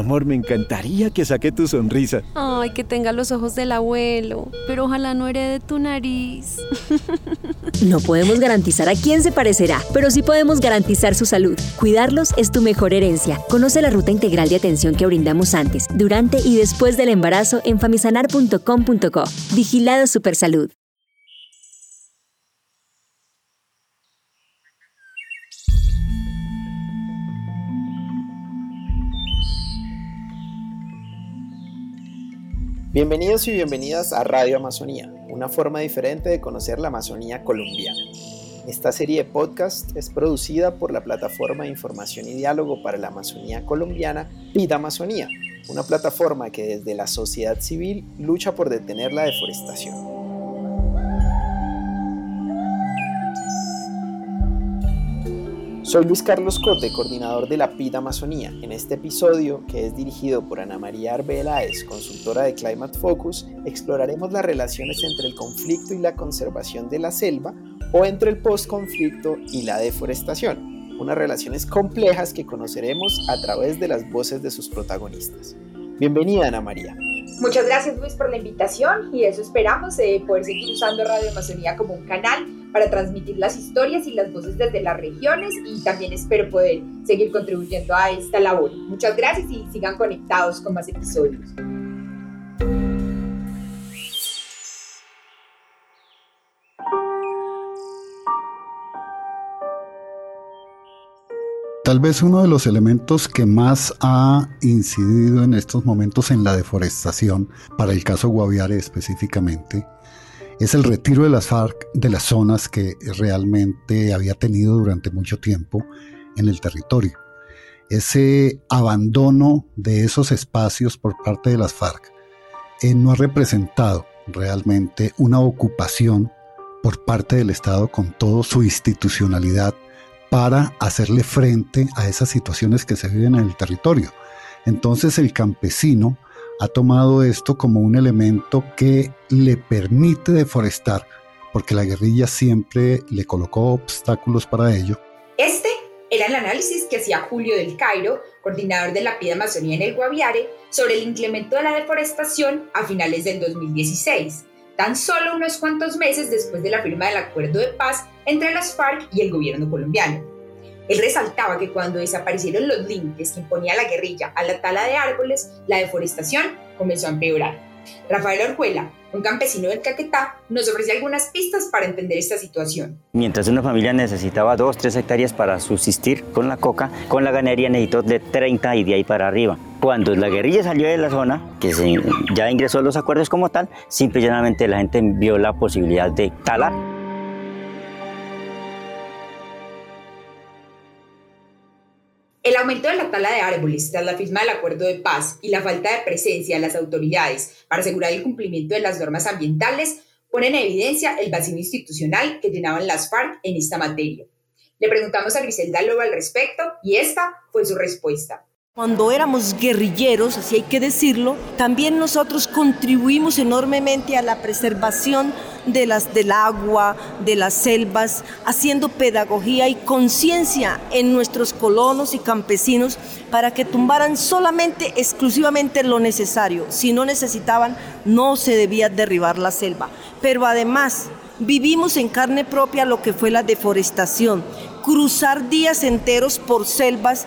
Amor, me encantaría que saque tu sonrisa. Ay, que tenga los ojos del abuelo, pero ojalá no herede tu nariz. No podemos garantizar a quién se parecerá, pero sí podemos garantizar su salud. Cuidarlos es tu mejor herencia. Conoce la ruta integral de atención que brindamos antes, durante y después del embarazo en famisanar.com.co. Vigilado Supersalud. Bienvenidos y bienvenidas a Radio Amazonía, una forma diferente de conocer la Amazonía colombiana. Esta serie de podcast es producida por la plataforma de información y diálogo para la Amazonía colombiana, Vida Amazonía, una plataforma que desde la sociedad civil lucha por detener la deforestación. Soy Luis Carlos Cote, coordinador de la PID Amazonía. En este episodio, que es dirigido por Ana María Arbeláez, consultora de Climate Focus, exploraremos las relaciones entre el conflicto y la conservación de la selva o entre el postconflicto y la deforestación, unas relaciones complejas que conoceremos a través de las voces de sus protagonistas. Bienvenida Ana María. Muchas gracias Luis por la invitación y eso esperamos, eh, poder seguir usando Radio Amazonía como un canal para transmitir las historias y las voces desde las regiones y también espero poder seguir contribuyendo a esta labor. Muchas gracias y sigan conectados con más episodios. Tal vez uno de los elementos que más ha incidido en estos momentos en la deforestación, para el caso Guaviare específicamente, es el retiro de las FARC de las zonas que realmente había tenido durante mucho tiempo en el territorio. Ese abandono de esos espacios por parte de las FARC eh, no ha representado realmente una ocupación por parte del Estado con toda su institucionalidad para hacerle frente a esas situaciones que se viven en el territorio. Entonces el campesino ha tomado esto como un elemento que le permite deforestar, porque la guerrilla siempre le colocó obstáculos para ello. Este era el análisis que hacía Julio del Cairo, coordinador de la PIDA Amazonía en el Guaviare, sobre el incremento de la deforestación a finales del 2016, tan solo unos cuantos meses después de la firma del acuerdo de paz entre las FARC y el gobierno colombiano. Él resaltaba que cuando desaparecieron los límites que imponía la guerrilla a la tala de árboles, la deforestación comenzó a empeorar. Rafael Orjuela, un campesino del Caquetá, nos ofrece algunas pistas para entender esta situación. Mientras una familia necesitaba 2, 3 hectáreas para subsistir con la coca, con la ganadería necesitó de 30 y de ahí para arriba. Cuando la guerrilla salió de la zona, que ya ingresó a los acuerdos como tal, simplemente la gente vio la posibilidad de talar El aumento de la tala de árboles tras la firma del acuerdo de paz y la falta de presencia de las autoridades para asegurar el cumplimiento de las normas ambientales ponen en evidencia el vacío institucional que llenaban las FARC en esta materia. Le preguntamos a Griselda Lobo al respecto y esta fue su respuesta. Cuando éramos guerrilleros, así hay que decirlo, también nosotros contribuimos enormemente a la preservación de las, del agua, de las selvas, haciendo pedagogía y conciencia en nuestros colonos y campesinos para que tumbaran solamente, exclusivamente lo necesario. Si no necesitaban, no se debía derribar la selva. Pero además, vivimos en carne propia lo que fue la deforestación, cruzar días enteros por selvas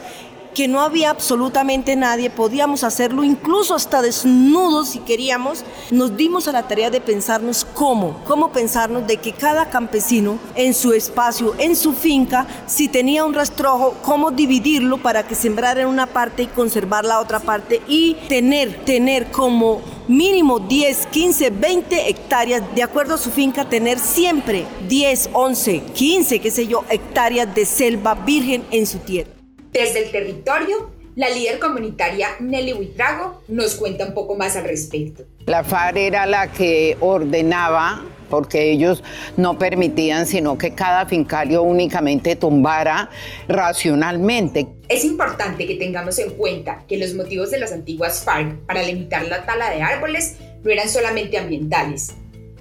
que no había absolutamente nadie, podíamos hacerlo incluso hasta desnudos si queríamos, nos dimos a la tarea de pensarnos cómo, cómo pensarnos de que cada campesino en su espacio, en su finca, si tenía un rastrojo, cómo dividirlo para que sembrara en una parte y conservar la otra parte y tener, tener como mínimo 10, 15, 20 hectáreas, de acuerdo a su finca, tener siempre 10, 11, 15, qué sé yo, hectáreas de selva virgen en su tierra. Desde el territorio, la líder comunitaria Nelly Huitrago nos cuenta un poco más al respecto. La FARC era la que ordenaba porque ellos no permitían sino que cada fincario únicamente tumbara racionalmente. Es importante que tengamos en cuenta que los motivos de las antiguas FARC para limitar la tala de árboles no eran solamente ambientales.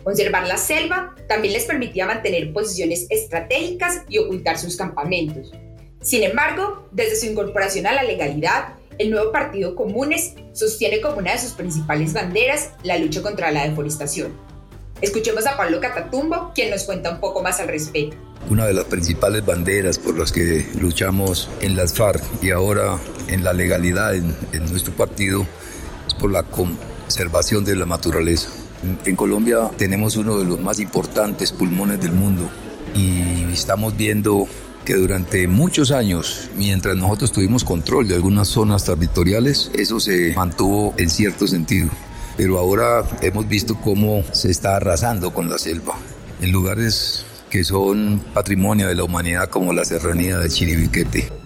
Conservar la selva también les permitía mantener posiciones estratégicas y ocultar sus campamentos. Sin embargo, desde su incorporación a la legalidad, el nuevo partido Comunes sostiene como una de sus principales banderas la lucha contra la deforestación. Escuchemos a Pablo Catatumbo, quien nos cuenta un poco más al respecto. Una de las principales banderas por las que luchamos en las FARC y ahora en la legalidad en, nuestro partido es por la conservación de la naturaleza. En Colombia tenemos uno de los más importantes pulmones del mundo y estamos viendo que durante muchos años, mientras nosotros tuvimos control de algunas zonas territoriales, eso se mantuvo en cierto sentido. Pero ahora hemos visto cómo se está arrasando con la selva. En lugares que son patrimonio de la humanidad como la serranía de Chiribiquete.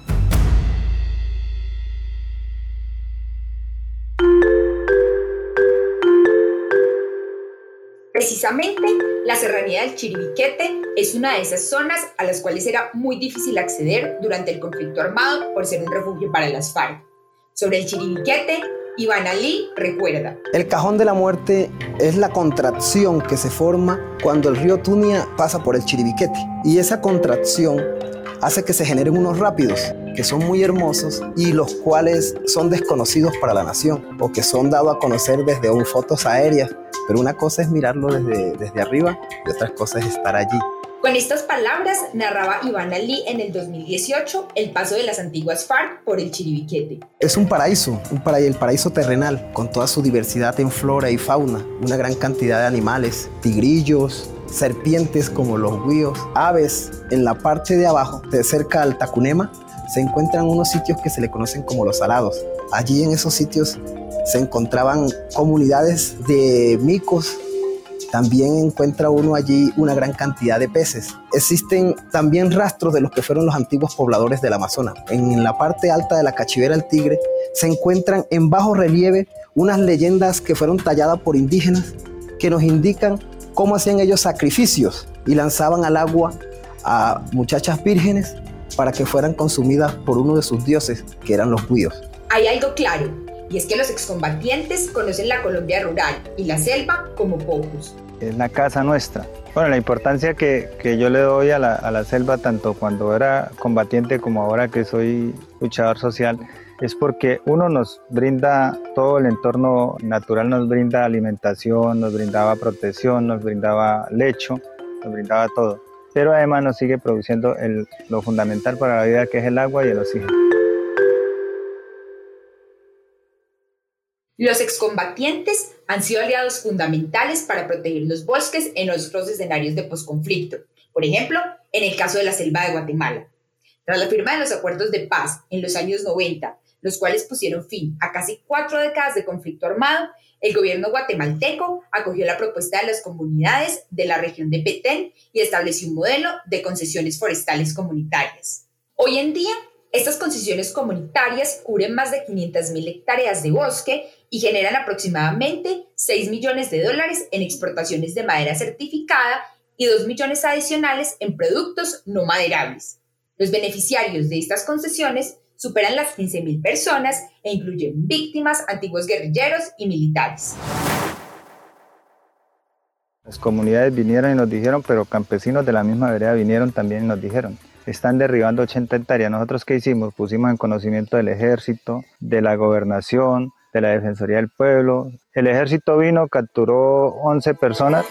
Precisamente, la serranía del Chiribiquete es una de esas zonas a las cuales era muy difícil acceder durante el conflicto armado por ser un refugio para las FARC. Sobre el Chiribiquete, Iván Ali recuerda. El cajón de la muerte es la contracción que se forma cuando el río Tunia pasa por el Chiribiquete. Y esa contracción hace que se generen unos rápidos que son muy hermosos y los cuales son desconocidos para la nación o que son dados a conocer desde un fotos aéreas. Pero una cosa es mirarlo desde, desde arriba y otra cosa es estar allí. Con estas palabras narraba Iván Ali en el 2018 el paso de las antiguas FARC por el Chiribiquete. Es un paraíso, un paraíso, el paraíso terrenal, con toda su diversidad en flora y fauna, una gran cantidad de animales, tigrillos, serpientes como los guíos, aves. En la parte de abajo, de cerca al Tacunema, se encuentran unos sitios que se le conocen como los salados. Allí en esos sitios se encontraban comunidades de micos. También encuentra uno allí una gran cantidad de peces. Existen también rastros de los que fueron los antiguos pobladores del Amazonas. En la parte alta de la Cachivera del Tigre se encuentran en bajo relieve unas leyendas que fueron talladas por indígenas que nos indican cómo hacían ellos sacrificios y lanzaban al agua a muchachas vírgenes para que fueran consumidas por uno de sus dioses, que eran los buios. Hay algo claro, y es que los excombatientes conocen la Colombia rural y la selva como pocos. Es la casa nuestra. Bueno, la importancia que, que yo le doy a la, a la selva, tanto cuando era combatiente como ahora que soy luchador social, es porque uno nos brinda todo el entorno natural, nos brinda alimentación, nos brindaba protección, nos brindaba lecho, nos brindaba todo. Pero además nos sigue produciendo lo fundamental para la vida que es el agua y el oxígeno. Los excombatientes han sido aliados fundamentales para proteger los bosques en otros escenarios de posconflicto, por ejemplo, en el caso de la selva de Guatemala. Tras la firma de los acuerdos de paz en los años 90 los cuales pusieron fin a casi cuatro décadas de conflicto armado, el gobierno guatemalteco acogió la propuesta de las comunidades de la región de Petén y estableció un modelo de concesiones forestales comunitarias. Hoy en día, estas concesiones comunitarias cubren más de 500.000 hectáreas de bosque y generan aproximadamente 6 millones de dólares en exportaciones de madera certificada y 2 millones adicionales en productos no maderables. Los beneficiarios de estas concesiones superan las 15.000 personas e incluyen víctimas, antiguos guerrilleros y militares. Las comunidades vinieron y nos dijeron, pero campesinos de la misma vereda vinieron también y nos dijeron, están derribando 80 hectáreas. ¿Nosotros qué hicimos? Pusimos en conocimiento del ejército, de la gobernación, de la Defensoría del Pueblo. El ejército vino, capturó 11 personas.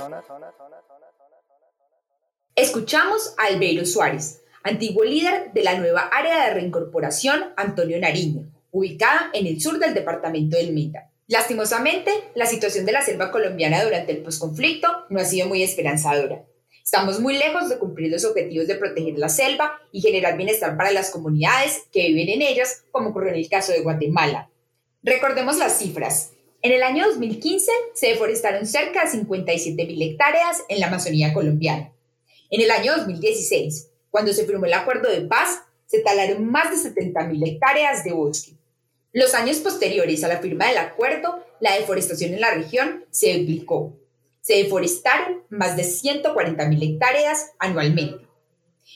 Escuchamos a Albeiro Suárez, antiguo líder de la nueva área de reincorporación Antonio Nariño, ubicada en el sur del departamento del Meta. Lastimosamente, la situación de la selva colombiana durante el posconflicto no ha sido muy esperanzadora. Estamos muy lejos de cumplir los objetivos de proteger la selva y generar bienestar para las comunidades que viven en ellas, como ocurrió en el caso de Guatemala. Recordemos las cifras. En el año 2015 se deforestaron cerca de 57.000 hectáreas en la Amazonía colombiana. En el año 2016, cuando se firmó el acuerdo de paz, se talaron más de 70.000 hectáreas de bosque. Los años posteriores a la firma del acuerdo, la deforestación en la región se duplicó. Se deforestaron más de 140.000 hectáreas anualmente.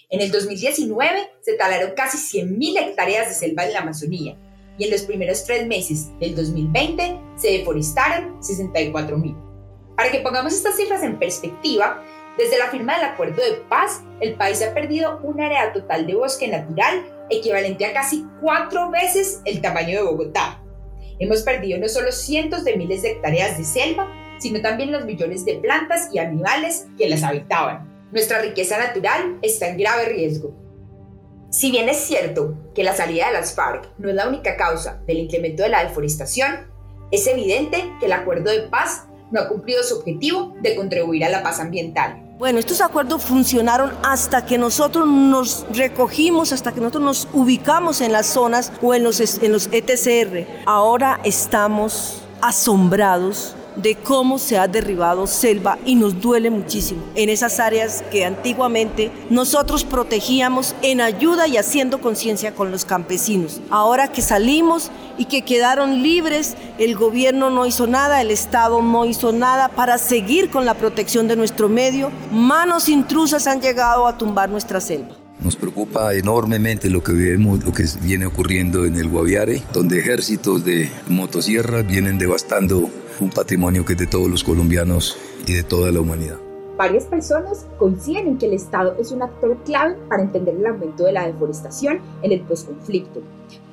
En el 2019 se talaron casi 100.000 hectáreas de selva en la Amazonía y en los primeros tres meses del 2020 se deforestaron 64.000. Para que pongamos estas cifras en perspectiva, desde la firma del acuerdo de paz, el país ha perdido un área total de bosque natural equivalente a casi cuatro veces el tamaño de Bogotá. Hemos perdido no solo cientos de miles de hectáreas de selva, sino también los millones de plantas y animales que las habitaban. Nuestra riqueza natural está en grave riesgo. Si bien es cierto que la salida de las FARC no es la única causa del incremento de la deforestación, es evidente que el acuerdo de paz no ha cumplido su objetivo de contribuir a la paz ambiental. Bueno, estos acuerdos funcionaron hasta que nosotros nos recogimos, hasta que nosotros nos ubicamos en las zonas o en los, en los ETCR. Ahora estamos asombrados de cómo se ha derribado selva y nos duele muchísimo en esas áreas que antiguamente nosotros protegíamos en ayuda y haciendo conciencia con los campesinos. Ahora que salimos y que quedaron libres, el gobierno no hizo nada, el Estado no hizo nada para seguir con la protección de nuestro medio. Manos intrusas han llegado a tumbar nuestra selva. Nos preocupa enormemente lo que lo que viene ocurriendo en el Guaviare, donde ejércitos de motosierras vienen devastando un patrimonio que es de todos los colombianos y de toda la humanidad. Varias personas coinciden en que el Estado es un actor clave para entender el aumento de la deforestación en el posconflicto.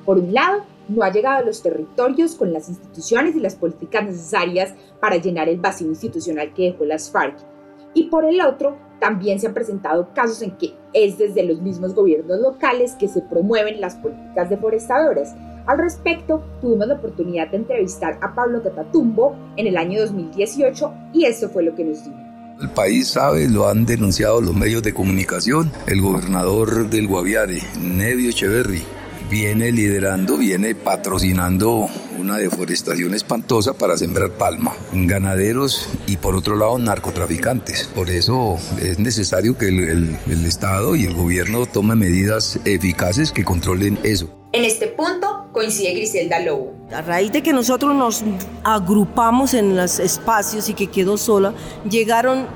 Por un lado, no ha llegado a los territorios con las instituciones y las políticas necesarias para llenar el vacío institucional que dejó las FARC. Y por el otro, también se han presentado casos en que es desde los mismos gobiernos locales que se promueven las políticas deforestadoras, al respecto, tuvimos la oportunidad de entrevistar a Pablo Catatumbo en el año 2018 y eso fue lo que nos dijo. El país sabe, lo han denunciado los medios de comunicación. El gobernador del Guaviare, Nevio Echeverry, viene liderando, viene patrocinando una deforestación espantosa para sembrar palma, ganaderos y por otro lado narcotraficantes. Por eso es necesario que el Estado y el gobierno tomen medidas eficaces que controlen eso. En este punto coincide Griselda Lobo. A raíz de que nosotros nos agrupamos en los espacios y que quedó sola, llegaron,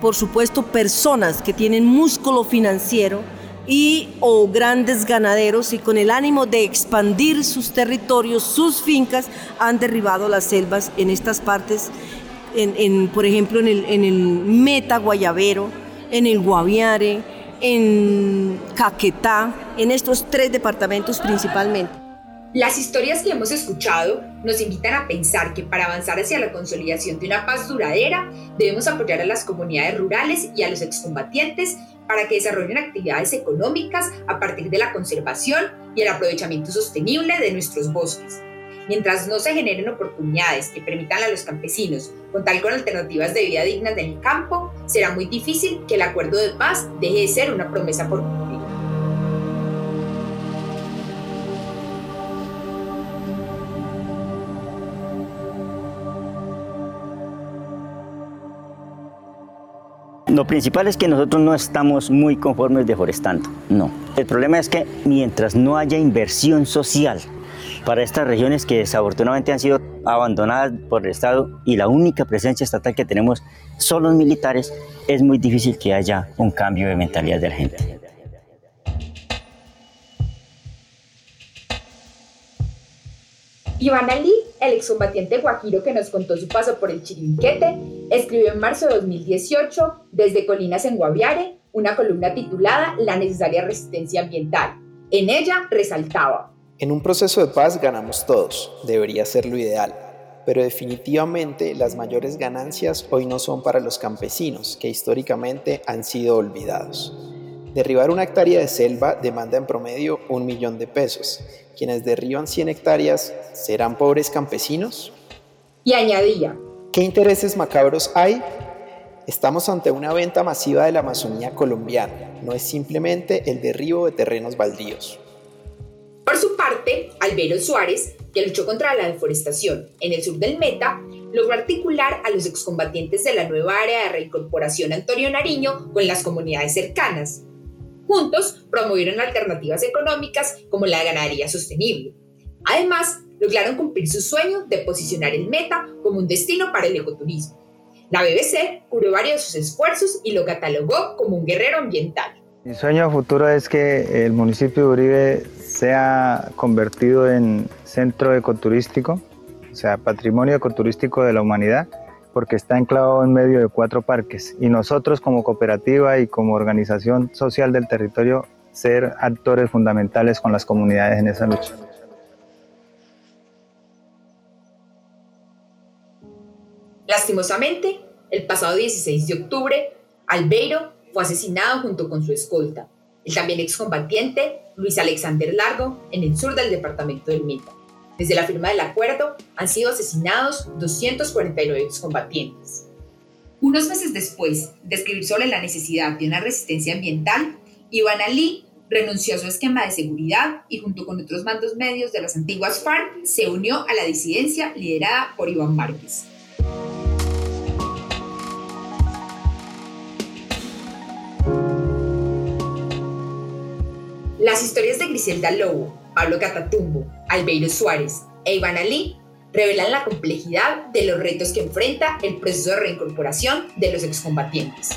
por supuesto, personas que tienen músculo financiero y o grandes ganaderos y con el ánimo de expandir sus territorios, sus fincas, han derribado las selvas en estas partes, en, por ejemplo en el, en el Meta Guayabero, en el Guaviare, en Caquetá, en estos tres departamentos principalmente. Las historias que hemos escuchado nos invitan a pensar que para avanzar hacia la consolidación de una paz duradera debemos apoyar a las comunidades rurales y a los excombatientes para que desarrollen actividades económicas a partir de la conservación y el aprovechamiento sostenible de nuestros bosques. Mientras no se generen oportunidades que permitan a los campesinos contar con alternativas de vida dignas en el campo, será muy difícil que el acuerdo de paz deje de ser una promesa por cumplir. Lo principal es que nosotros no estamos muy conformes deforestando, no. El problema es que mientras no haya inversión social para estas regiones que desafortunadamente han sido abandonadas por el Estado y la única presencia estatal que tenemos son los militares, es muy difícil que haya un cambio de mentalidad de la gente. Iván Ali, el excombatiente guajiro que nos contó su paso por el Chirinquete, escribió en marzo de 2018, desde Colinas en Guaviare, una columna titulada La necesaria resistencia ambiental. En ella resaltaba, en un proceso de paz ganamos todos, debería ser lo ideal, pero definitivamente las mayores ganancias hoy no son para los campesinos, que históricamente han sido olvidados. Derribar una hectárea de selva demanda en promedio un millón de pesos. Quienes derriban 100 hectáreas, ¿serán pobres campesinos? Y añadía, ¿qué intereses macabros hay? Estamos ante una venta masiva de la Amazonía colombiana, no es simplemente el derribo de terrenos baldíos. Por su parte, Albero Suárez, que luchó contra la deforestación en el sur del Meta, logró articular a los excombatientes de la nueva área de reincorporación Antonio Nariño con las comunidades cercanas. Juntos promovieron alternativas económicas como la ganadería sostenible. Además, lograron cumplir su sueño de posicionar el Meta como un destino para el ecoturismo. La BBC cubrió varios de sus esfuerzos y lo catalogó como un guerrero ambiental. Mi sueño futuro es que el municipio Uribe sea convertido en centro ecoturístico, o sea, patrimonio ecoturístico de la humanidad, porque está enclavado en medio de cuatro parques. Y nosotros como cooperativa y como organización social del territorio ser actores fundamentales con las comunidades en esa lucha. Lastimosamente, el pasado 16 de octubre, Albeiro fue asesinado junto con su escolta, el también excombatiente Luis Alexander Largo, en el sur del departamento del Meta. Desde la firma del acuerdo han sido asesinados 249 excombatientes. Unos meses después de escribir sobre la necesidad de una resistencia ambiental, Iván Ali renunció a su esquema de seguridad y junto con otros mandos medios de las antiguas FARC se unió a la disidencia liderada por Iván Márquez. Las historias de Griselda Lobo, Pablo Catatumbo, Albeiro Suárez e Iván Ali revelan la complejidad de los retos que enfrenta el proceso de reincorporación de los excombatientes.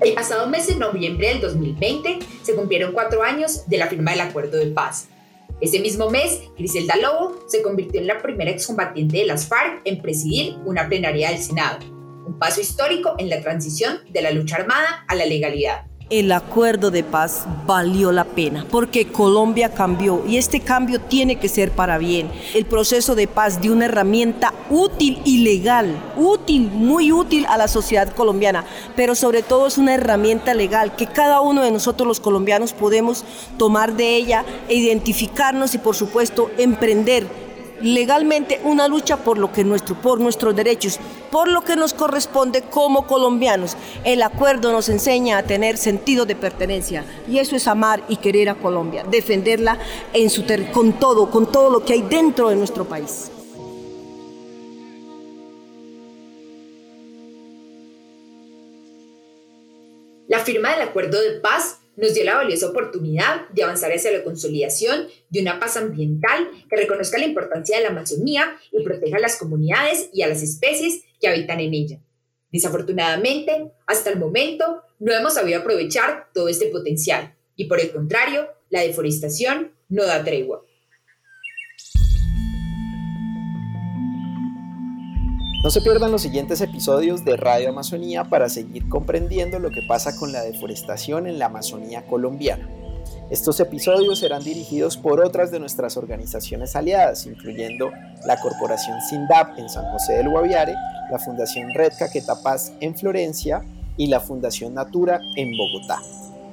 El pasado mes de noviembre del 2020 se cumplieron cuatro años de la firma del Acuerdo de Paz. Ese mismo mes, Griselda Lobo se convirtió en la primera excombatiente de las FARC en presidir una plenaria del Senado un paso histórico en la transición de la lucha armada a la legalidad. El acuerdo de paz valió la pena porque Colombia cambió y este cambio tiene que ser para bien. El proceso de paz dio una herramienta útil y legal, útil, muy útil a la sociedad colombiana, pero sobre todo es una herramienta legal que cada uno de nosotros los colombianos podemos tomar de ella identificarnos y por supuesto emprender legalmente una lucha por lo que nuestro, por nuestros derechos, por lo que nos corresponde como colombianos. El acuerdo nos enseña a tener sentido de pertenencia y eso es amar y querer a Colombia, defenderla en su con todo, con todo lo que hay dentro de nuestro país. La firma del acuerdo de paz nos dio la valiosa oportunidad de avanzar hacia la consolidación de una paz ambiental que reconozca la importancia de la Amazonía y proteja a las comunidades y a las especies que habitan en ella. Desafortunadamente, hasta el momento, no hemos sabido aprovechar todo este potencial y por el contrario, la deforestación no da tregua. No se pierdan los siguientes episodios de Radio Amazonía para seguir comprendiendo lo que pasa con la deforestación en la Amazonía colombiana. Estos episodios serán dirigidos por otras de nuestras organizaciones aliadas, incluyendo la Corporación SINDAP en San José del Guaviare, la Fundación Red Caqueta Paz en Florencia y la Fundación Natura en Bogotá.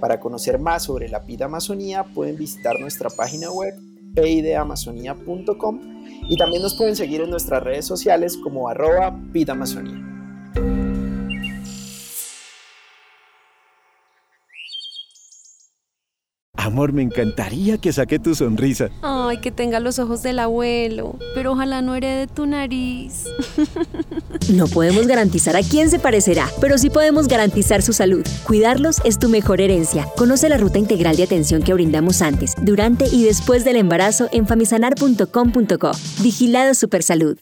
Para conocer más sobre la PID Amazonía pueden visitar nuestra página web pidamazonía.com y también nos pueden seguir en nuestras redes sociales como arroba Amazonía. Amor, me encantaría que saque tu sonrisa. Ay, que tenga los ojos del abuelo, pero ojalá no herede tu nariz. No podemos garantizar a quién se parecerá, pero sí podemos garantizar su salud. Cuidarlos es tu mejor herencia. Conoce la ruta integral de atención que brindamos antes, durante y después del embarazo en famisanar.com.co. Vigilado Supersalud.